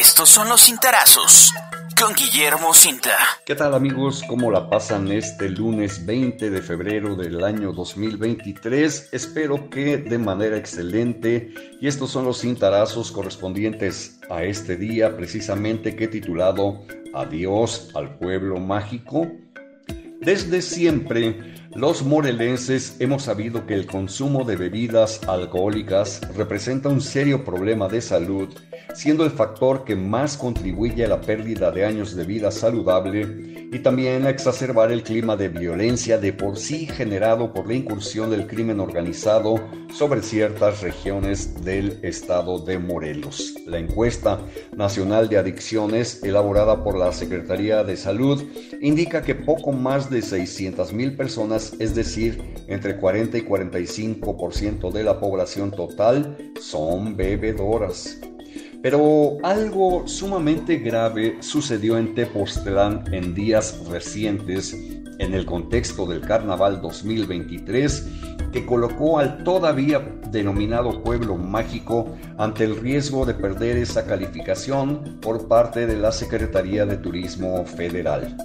Estos son los cintarazos con Guillermo Cinta. ¿Qué tal amigos? ¿Cómo la pasan este lunes 20 de febrero del año 2023? Espero que de manera excelente. Y estos son los cintarazos correspondientes a este día precisamente que he titulado Adiós al pueblo mágico. Desde siempre los morelenses hemos sabido que el consumo de bebidas alcohólicas representa un serio problema de salud, siendo el factor que más contribuye a la pérdida de años de vida saludable y también a exacerbar el clima de violencia de por sí generado por la incursión del crimen organizado sobre ciertas regiones del estado de Morelos. La encuesta nacional de adicciones elaborada por la Secretaría de Salud indica que poco más de 600 mil personas es decir, entre 40 y 45% de la población total, son bebedoras. Pero algo sumamente grave sucedió en Tepoztlán en días recientes en el contexto del Carnaval 2023 que colocó al todavía denominado pueblo mágico ante el riesgo de perder esa calificación por parte de la Secretaría de Turismo Federal.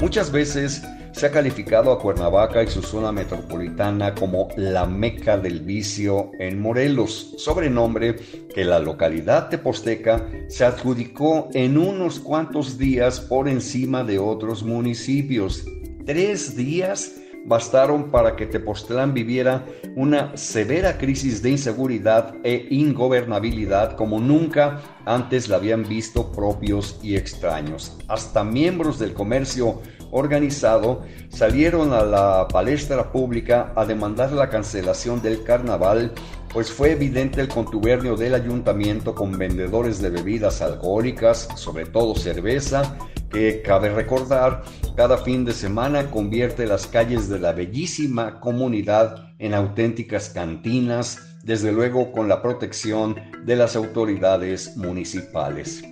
Muchas veces se ha calificado a Cuernavaca y su zona metropolitana como la meca del vicio en Morelos, sobrenombre que la localidad teposteca se adjudicó en unos cuantos días por encima de otros municipios. Tres días bastaron para que Tepoztlán viviera una severa crisis de inseguridad e ingobernabilidad como nunca antes la habían visto propios y extraños. Hasta miembros del comercio organizado salieron a la palestra pública a demandar la cancelación del carnaval, pues fue evidente el contubernio del ayuntamiento con vendedores de bebidas alcohólicas, sobre todo cerveza, que cabe recordar, cada fin de semana convierte las calles de la bellísima comunidad en auténticas cantinas, desde luego con la protección de las autoridades municipales.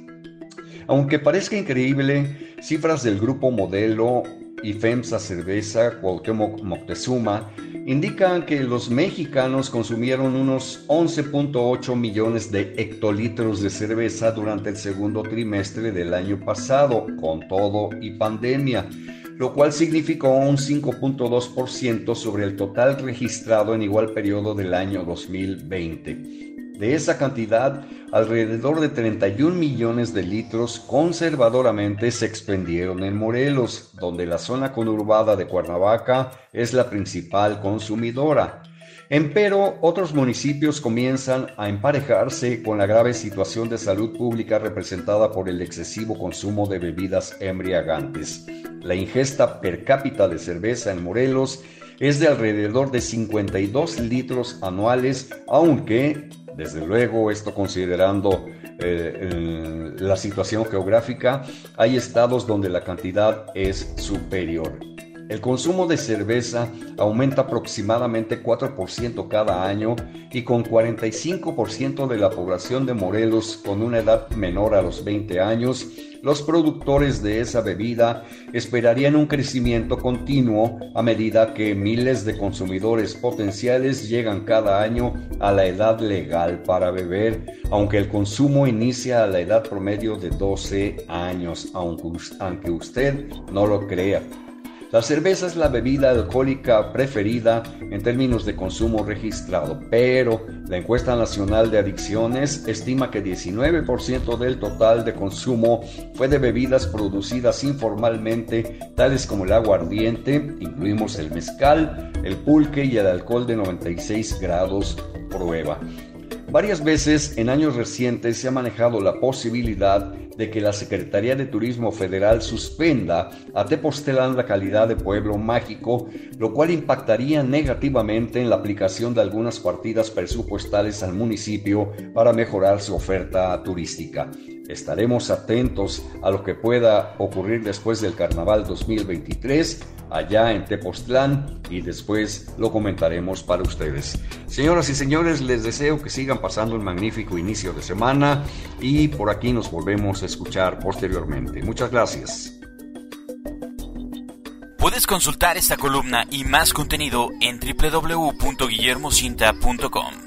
Aunque parezca increíble, cifras del grupo Modelo y FEMSA Cerveza Cuauhtémoc Moctezuma indican que los mexicanos consumieron unos 11.8 millones de hectolitros de cerveza durante el segundo trimestre del año pasado, con todo y pandemia, lo cual significó un 5.2% sobre el total registrado en igual periodo del año 2020. De esa cantidad, alrededor de 31 millones de litros conservadoramente se expendieron en Morelos, donde la zona conurbada de Cuernavaca es la principal consumidora. Empero, otros municipios comienzan a emparejarse con la grave situación de salud pública representada por el excesivo consumo de bebidas embriagantes. La ingesta per cápita de cerveza en Morelos es de alrededor de 52 litros anuales, aunque desde luego, esto considerando eh, la situación geográfica, hay estados donde la cantidad es superior. El consumo de cerveza aumenta aproximadamente 4% cada año y con 45% de la población de Morelos con una edad menor a los 20 años, los productores de esa bebida esperarían un crecimiento continuo a medida que miles de consumidores potenciales llegan cada año a la edad legal para beber, aunque el consumo inicia a la edad promedio de 12 años, aunque usted no lo crea. La cerveza es la bebida alcohólica preferida en términos de consumo registrado, pero la encuesta nacional de adicciones estima que 19% del total de consumo fue de bebidas producidas informalmente, tales como el aguardiente, incluimos el mezcal, el pulque y el alcohol de 96 grados prueba. Varias veces en años recientes se ha manejado la posibilidad de que la Secretaría de Turismo Federal suspenda a Tepoztlán la calidad de pueblo mágico, lo cual impactaría negativamente en la aplicación de algunas partidas presupuestales al municipio para mejorar su oferta turística. Estaremos atentos a lo que pueda ocurrir después del Carnaval 2023 allá en Tepoztlán y después lo comentaremos para ustedes. Señoras y señores, les deseo que sigan pasando un magnífico inicio de semana y por aquí nos volvemos a escuchar posteriormente. Muchas gracias. Puedes consultar esta columna y más contenido en www.guillermocinta.com.